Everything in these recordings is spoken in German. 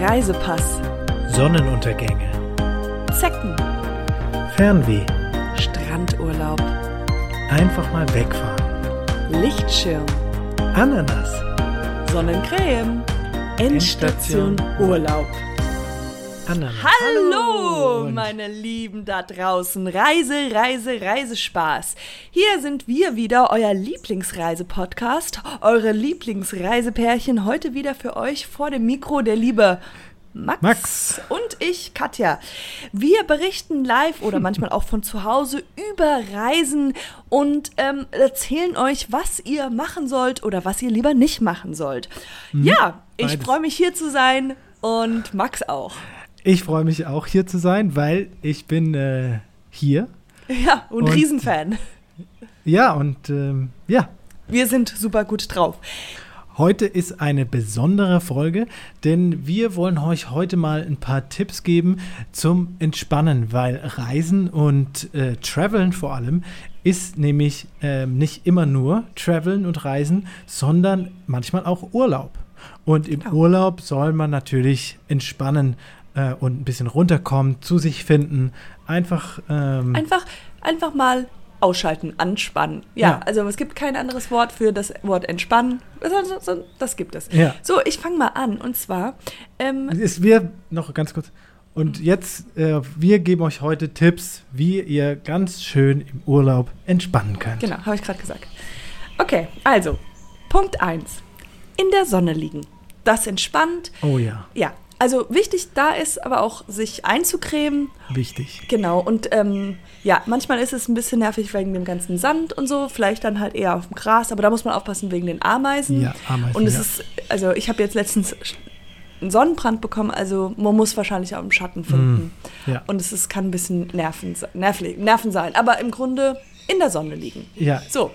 Reisepass, Sonnenuntergänge, Zecken, Fernweh, Strandurlaub, einfach mal wegfahren, Lichtschirm, Ananas, Sonnencreme, Endstation Endstation. Urlaub. Ananas. Hallo, meine Lieben da draußen. Reise, Reise, Reisespaß. Hier sind wir wieder, euer Lieblingsreise-Podcast, eure Lieblingsreisepärchen. Heute wieder für euch vor dem Mikro der liebe Max, Max. und ich, Katja. Wir berichten live oder manchmal auch von zu Hause über Reisen und ähm, erzählen euch, was ihr machen sollt oder was ihr lieber nicht machen sollt. Ja, ich freue mich hier zu sein und Max auch. Ich freue mich auch hier zu sein, weil ich bin äh, hier. Ja, und, Und- Riesenfan. Ja, und ähm, ja, Wir sind super gut drauf. heute ist eine besondere Folge, denn wir wollen euch heute mal ein paar Tipps geben zum Entspannen, weil Reisen und äh, Traveln vor allem ist nämlich ähm, nicht immer nur Traveln und Reisen, sondern manchmal auch Urlaub. Und im. Urlaub soll man natürlich entspannen äh, und ein bisschen runterkommen, zu sich finden, einfach ähm, Einfach, einfach mal ausschalten, anspannen. Ja, Ja. also es gibt kein anderes Wort für das Wort entspannen. Das gibt es. Ja. So, ich fange mal an. Und zwar, ähm, ist wir noch ganz kurz. Und jetzt, äh, wir geben euch heute Tipps, wie ihr ganz schön im Urlaub entspannen könnt. genau, habe ich gerade gesagt. Okay, also, Punkt 1. In der Sonne liegen. Das entspannt. Oh ja, Ja, also wichtig da ist aber auch, sich einzucremen. wichtig. Genau, und ähm, ja, manchmal ist es ein bisschen nervig wegen dem ganzen Sand und so, vielleicht dann halt eher auf dem Gras, aber da muss man aufpassen wegen den Ameisen. Ja, Ameisen, Und es ja. ist, also ich habe jetzt letztens einen Sonnenbrand bekommen, also man muss wahrscheinlich auch im Schatten finden. Ja. Und es ist, kann ein bisschen Nerven, nervli- Nerven sein, aber im Grunde in der Sonne liegen. Ja, So,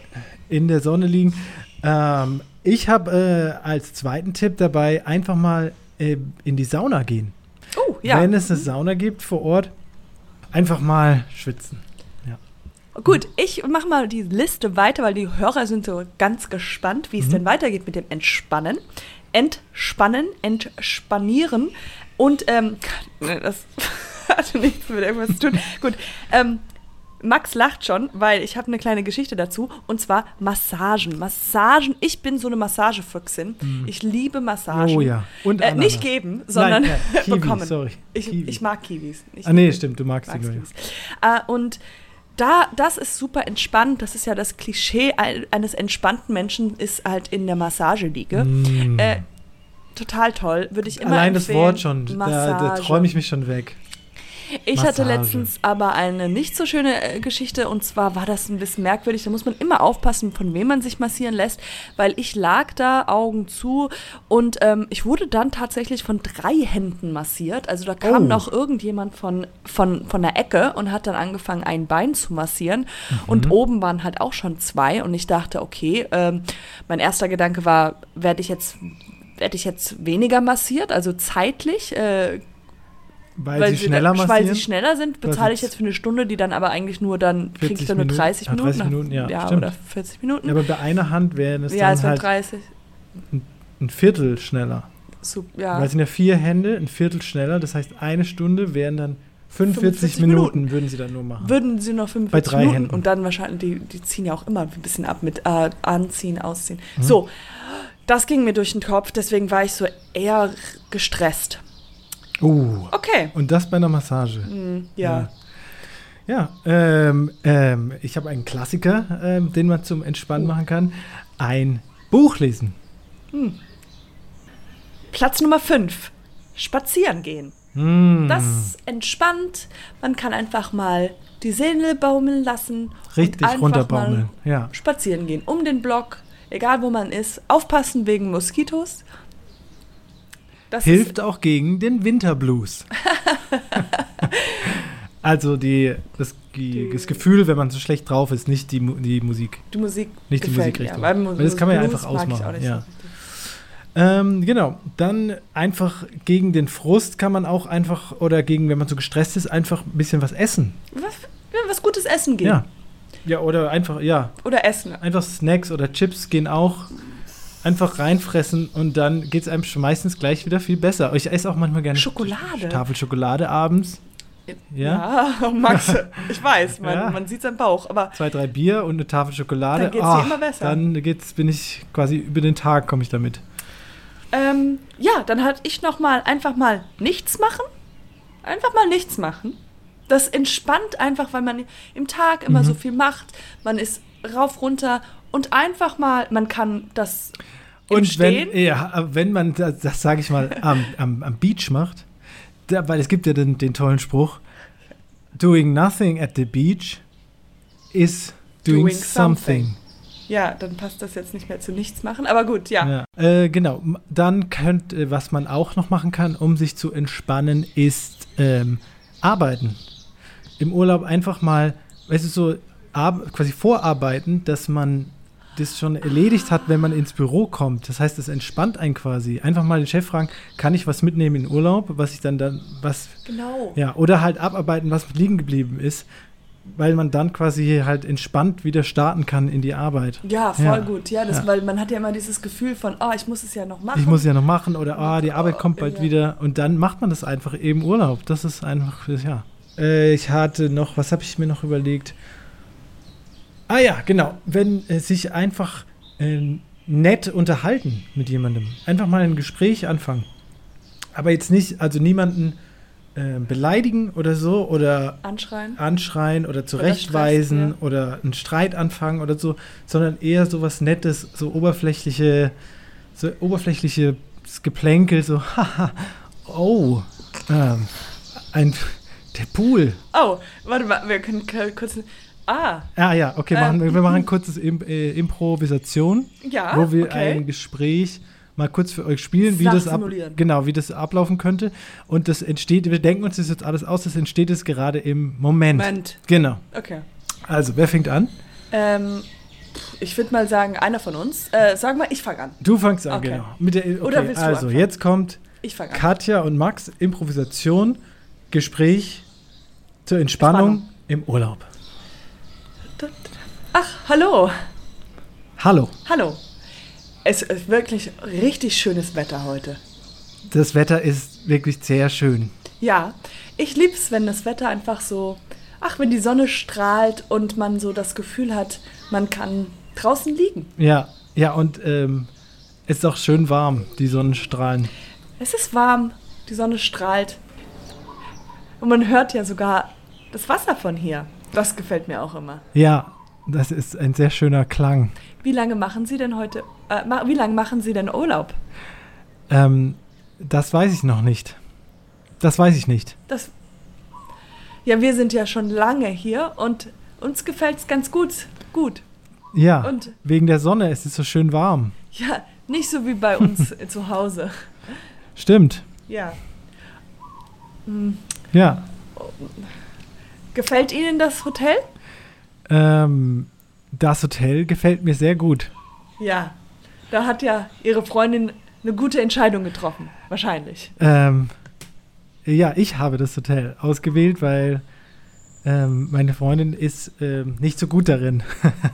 in der Sonne liegen. Ähm, ich habe äh, als zweiten Tipp dabei, einfach mal äh, in die Sauna gehen. oh, ja, Wenn es eine Sauna gibt vor Ort, einfach mal schwitzen. gut, ich mache mal die Liste weiter, weil die Hörer sind so ganz gespannt, wie es Mhm. denn weitergeht mit dem Entspannen. Entspannen, entspanieren und ähm, das hatte nichts mit irgendwas zu tun. Gut, ähm, Max lacht schon, weil ich habe eine kleine Geschichte dazu und zwar Massagen. Massagen, ich bin so eine Massagefüchsin. Ich liebe Massagen. Oh ja. Und äh, nicht geben, sondern Nein, nein, Kiwi, bekommen. sorry. Ich, ich mag Kiwis. Ich Ah nee, stimmt, du magst ich. Kiwis. Äh, und da, das ist super entspannt. Das ist ja das Klischee ein- eines entspannten Menschen, ist halt in der Massageliege. Mm. Äh, total toll. Würde ich immer Allein das empfehlen. Wort schon, da, da Massage. träume ich mich schon weg. Ich hatte Massage. letztens aber eine nicht so schöne äh, Geschichte und zwar war das ein bisschen merkwürdig. Da muss man immer aufpassen, von wem man sich massieren lässt, weil ich lag da, Augen zu und ähm, ich wurde dann tatsächlich von drei Händen massiert. Also da kam Oh. noch irgendjemand von, von, von der Ecke und hat dann angefangen, ein Bein zu massieren Mhm. und oben waren halt auch schon zwei und ich dachte, okay, ähm, mein erster Gedanke war, werde ich jetzt werde ich jetzt weniger massiert, also zeitlich, äh, Weil, sie schneller massieren. weil sie schneller sind, Weil bezahle ich jetzt für eine Stunde, die dann aber eigentlich nur dann, kriege ich 40 dann nur Minuten. 30 Ah, Minuten. 30 Minuten, ja, ja oder 40 Minuten. Ja, aber bei einer Hand wären es ja, es dann wird halt 30. ein Viertel schneller. Sup, ja. Weil es sind ja vier Hände, ein Viertel schneller. Das heißt, eine Stunde wären dann 45, 45 Minuten, Minuten. würden sie dann nur machen. Würden sie noch 45 Bei drei Minuten Händen. und dann wahrscheinlich, die, die ziehen ja auch immer ein bisschen ab mit äh, Anziehen, Ausziehen. Mhm. So, das ging mir durch den Kopf, deswegen war ich so eher gestresst. Uh, Okay. und das bei einer Massage. Hm, ja. Ja, ähm, ähm, ich habe einen Klassiker, ähm, den man zum Entspannen Oh. machen kann. Ein Buch lesen. Platz Nummer 5. Spazieren gehen. Mm, Das entspannt. Man kann einfach mal die Seele baumeln lassen. und richtig einfach runterbaumeln. mal Ja. Spazieren gehen um den Block, egal wo man ist. Aufpassen wegen Moskitos. Das Hilft auch gegen den Winterblues. also die, das, die, Die- das Gefühl, wenn man so schlecht drauf ist, nicht die, die Musik. die Musik. Nicht die gefällt Musikrichtung. Mir. Weil Weil das kann man ja einfach ausmachen, ja. Ähm, genau, dann einfach gegen den Frust kann man auch einfach, oder gegen, wenn man so gestresst ist, einfach ein bisschen was essen. Was, ja, was Gutes essen gehen. Ja. Ja, oder einfach, ja, Oder essen. einfach Snacks oder Chips gehen auch. Einfach reinfressen und dann geht es einem meistens gleich wieder viel besser. Ich esse auch manchmal gerne Schokolade. Tafel Schokolade abends. Ja. Ja, Max, ich weiß, man, Ja. man sieht seinen Bauch, aber Zwei, drei Bier und eine Tafel Schokolade. Dann geht's dir Ah, immer besser. Dann geht's, bin ich quasi über den Tag, komme ich damit. ähm, ja, dann hatte ich noch mal einfach mal nichts machen. Einfach mal nichts machen. Das entspannt einfach, weil man im Tag immer Mhm. so viel macht. Man ist rauf, runter und einfach mal, man kann das Und Stehen. wenn, ja, wenn man das, das sage ich mal, am, am, am Beach macht, da, weil es gibt ja den, den tollen Spruch, doing nothing at the beach is doing, Doing something. something. Ja, dann passt das jetzt nicht mehr zu nichts machen, aber gut, ja. Ja. Äh, genau, dann könnt, äh, was man auch noch machen kann, um sich zu entspannen, ist ähm, arbeiten. Im Urlaub einfach mal, weißt du, so quasi vorarbeiten, dass man das schon erledigt hat, wenn man ins Büro kommt. Das heißt, es entspannt einen quasi. Einfach mal den Chef fragen, kann ich was mitnehmen in Urlaub, was ich dann dann, was, Genau. ja, oder halt abarbeiten, was liegen geblieben ist, weil man dann quasi halt entspannt wieder starten kann in die Arbeit. Ja, voll Ja. gut. Ja, das, Ja. weil man hat ja immer dieses Gefühl von, oh, ich muss es ja noch machen. Ich muss ja noch machen oder ah, die Arbeit kommt bald Ja. wieder und dann macht man das einfach eben Urlaub. Das ist einfach, ja. Äh, ich hatte noch, was habe ich mir noch überlegt? Ah ja, genau. Wenn äh, sich einfach äh, nett unterhalten mit jemandem. Einfach mal ein Gespräch anfangen. Aber jetzt nicht, also niemanden äh, beleidigen oder so oder Anschreien. anschreien oder zurechtweisen Stress, oder einen Streit anfangen oder so, sondern eher so was Nettes, so oberflächliche, so oberflächliches Geplänkel, so, haha, oh, ähm, ein, der Pool. Oh, warte mal, wir können kurz. Ah, Ah ja, okay, Ähm. machen, wir machen ein kurzes Im, äh, Improvisation, ja. wo wir okay. ein Gespräch mal kurz für euch spielen, wie das ab, genau, wie das ablaufen könnte. Und das entsteht, wir denken uns das jetzt alles aus, das entsteht jetzt gerade im Moment. Moment. Genau. Okay. Also, wer fängt an? Ähm, ich würde mal sagen, einer von uns. Äh, sag mal, ich fange an. Du fangst an, Okay. genau. Mit der, okay, Oder willst du also, anfangen? jetzt kommt. Katja und Max, Improvisation, Gespräch zur Entspannung Entspannung. im Urlaub. Ach, hallo. Hallo, Hallo. Es ist wirklich richtig schönes Wetter heute. das Wetter ist wirklich sehr schön. Ja, ich lieb's, wenn das Wetter einfach so, ach, wenn die Sonne strahlt und man so das Gefühl hat, man kann draußen liegen. Ja, ja, und ähm, es ist auch schön warm, die Sonnenstrahlen. Es ist warm, die Sonne strahlt. Und man hört ja sogar das Wasser von hier. Das gefällt mir auch immer. Ja, das ist ein sehr schöner Klang. Wie lange machen Sie denn heute, äh, wie lange machen Sie denn Urlaub? Ähm, das weiß ich noch nicht. Das weiß ich nicht. Das, ja, wir sind ja schon lange hier und uns gefällt's ganz gut. Gut. Ja, Und- wegen der Sonne, es ist so schön warm. Ja, nicht so wie bei uns zu Hause. Stimmt. Ja. Hm, Ja. Gefällt Ihnen das Hotel? Ähm, das Hotel gefällt mir sehr gut. Ja. Da hat ja Ihre Freundin eine gute Entscheidung getroffen. Wahrscheinlich. Ähm, ja, ich habe das Hotel ausgewählt, weil ähm, meine Freundin ist ähm, nicht so gut darin,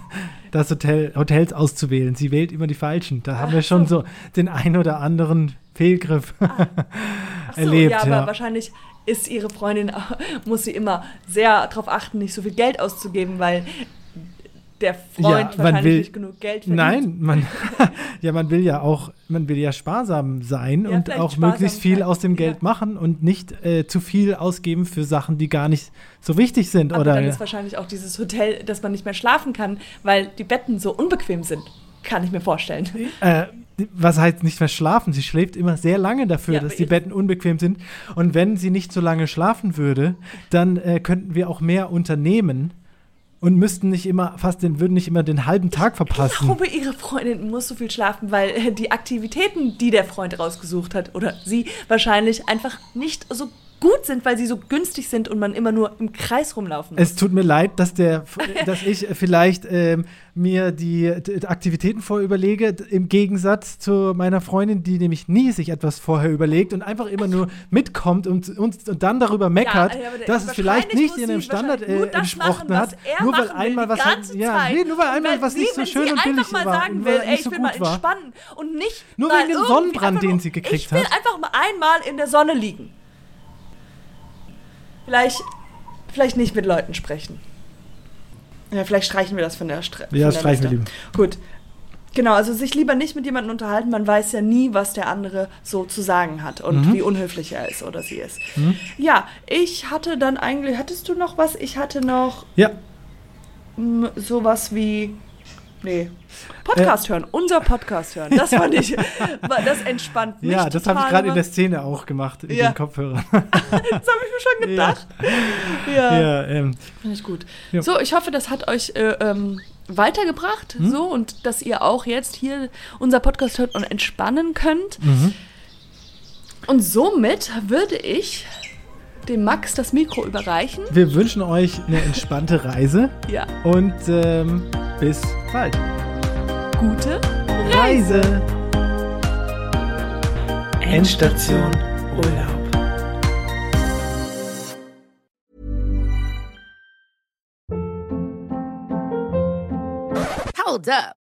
das Hotel, Hotels auszuwählen. Sie wählt immer die falschen. Da haben wir Ach schon so. so den ein oder anderen Fehlgriff Ach so, erlebt. ja, aber ja. wahrscheinlich ist Ihre Freundin, muss sie immer sehr darauf achten, nicht so viel Geld auszugeben, weil der Freund Ja, wahrscheinlich will- nicht genug Geld verdient. Nein, man, ja, man will ja auch, man will ja sparsam sein Ja, und auch möglichst viel aus dem Geld ja. machen und nicht äh, zu viel ausgeben für Sachen, die gar nicht so wichtig sind. Aber oder dann ist wahrscheinlich auch dieses Hotel, dass man nicht mehr schlafen kann, weil die Betten so unbequem sind. Kann ich mir vorstellen. Äh, was heißt nicht mehr schlafen? Sie schläft immer sehr lange dafür, Ja, dass die ich- Betten unbequem sind. Und wenn sie nicht so lange schlafen würde, dann äh, könnten wir auch mehr unternehmen und müssten nicht immer fast den, würden nicht immer den halben Tag Ich verpassen. glaube, ihre Freundin muss so viel schlafen, weil äh, die Aktivitäten, die der Freund rausgesucht hat, oder sie wahrscheinlich einfach nicht so gut sind, weil sie so günstig sind und man immer nur im Kreis rumlaufen muss. Es tut mir leid, dass, der, dass ich vielleicht ähm, mir die, die Aktivitäten vorüberlege, im Gegensatz zu meiner Freundin, die nämlich nie sich etwas vorher überlegt und einfach immer nur mitkommt und, und, und dann darüber meckert, Ja, dass es vielleicht nicht in dem Standard äh, entsprochen machen, hat. er Nur weil einmal was ganze ja, nee, nur weil Und einmal was nicht so wenn schön und billig mal war, sagen will, ey, nicht ich so will mal gut war. entspannen und nicht Nur wegen dem Sonnenbrand, den sie gekriegt Ich will hat. einfach mal einmal in der Sonne liegen. Vielleicht, vielleicht nicht mit Leuten sprechen. Ja, vielleicht streichen wir das von der Strecke. Ja, streichen wir lieber. Gut. Genau, also sich lieber nicht mit jemandem unterhalten. Man weiß ja nie, was der andere so zu sagen hat und Mhm. wie unhöflich er ist oder sie ist. Ja, ich hatte dann eigentlich, hattest du noch was? Ich hatte noch Ja, sowas wie. Nee. Podcast hören, unser Podcast hören. Das fand ich, das entspannt mich. ja, das habe ich gerade in der Szene auch gemacht, in Ja. den Kopfhörern. Das habe ich mir schon gedacht. Ja, ja, ähm, finde ich gut. Ja. So, ich hoffe, das hat euch äh, ähm, weitergebracht. Mhm. So, und dass ihr auch jetzt hier unser Podcast hört und entspannen könnt. mhm. Und somit würde ich dem Max das Mikro überreichen. wir wünschen euch eine entspannte Reise Ja, und ähm, bis bald. gute Reise. Endstation Urlaub. Hold up.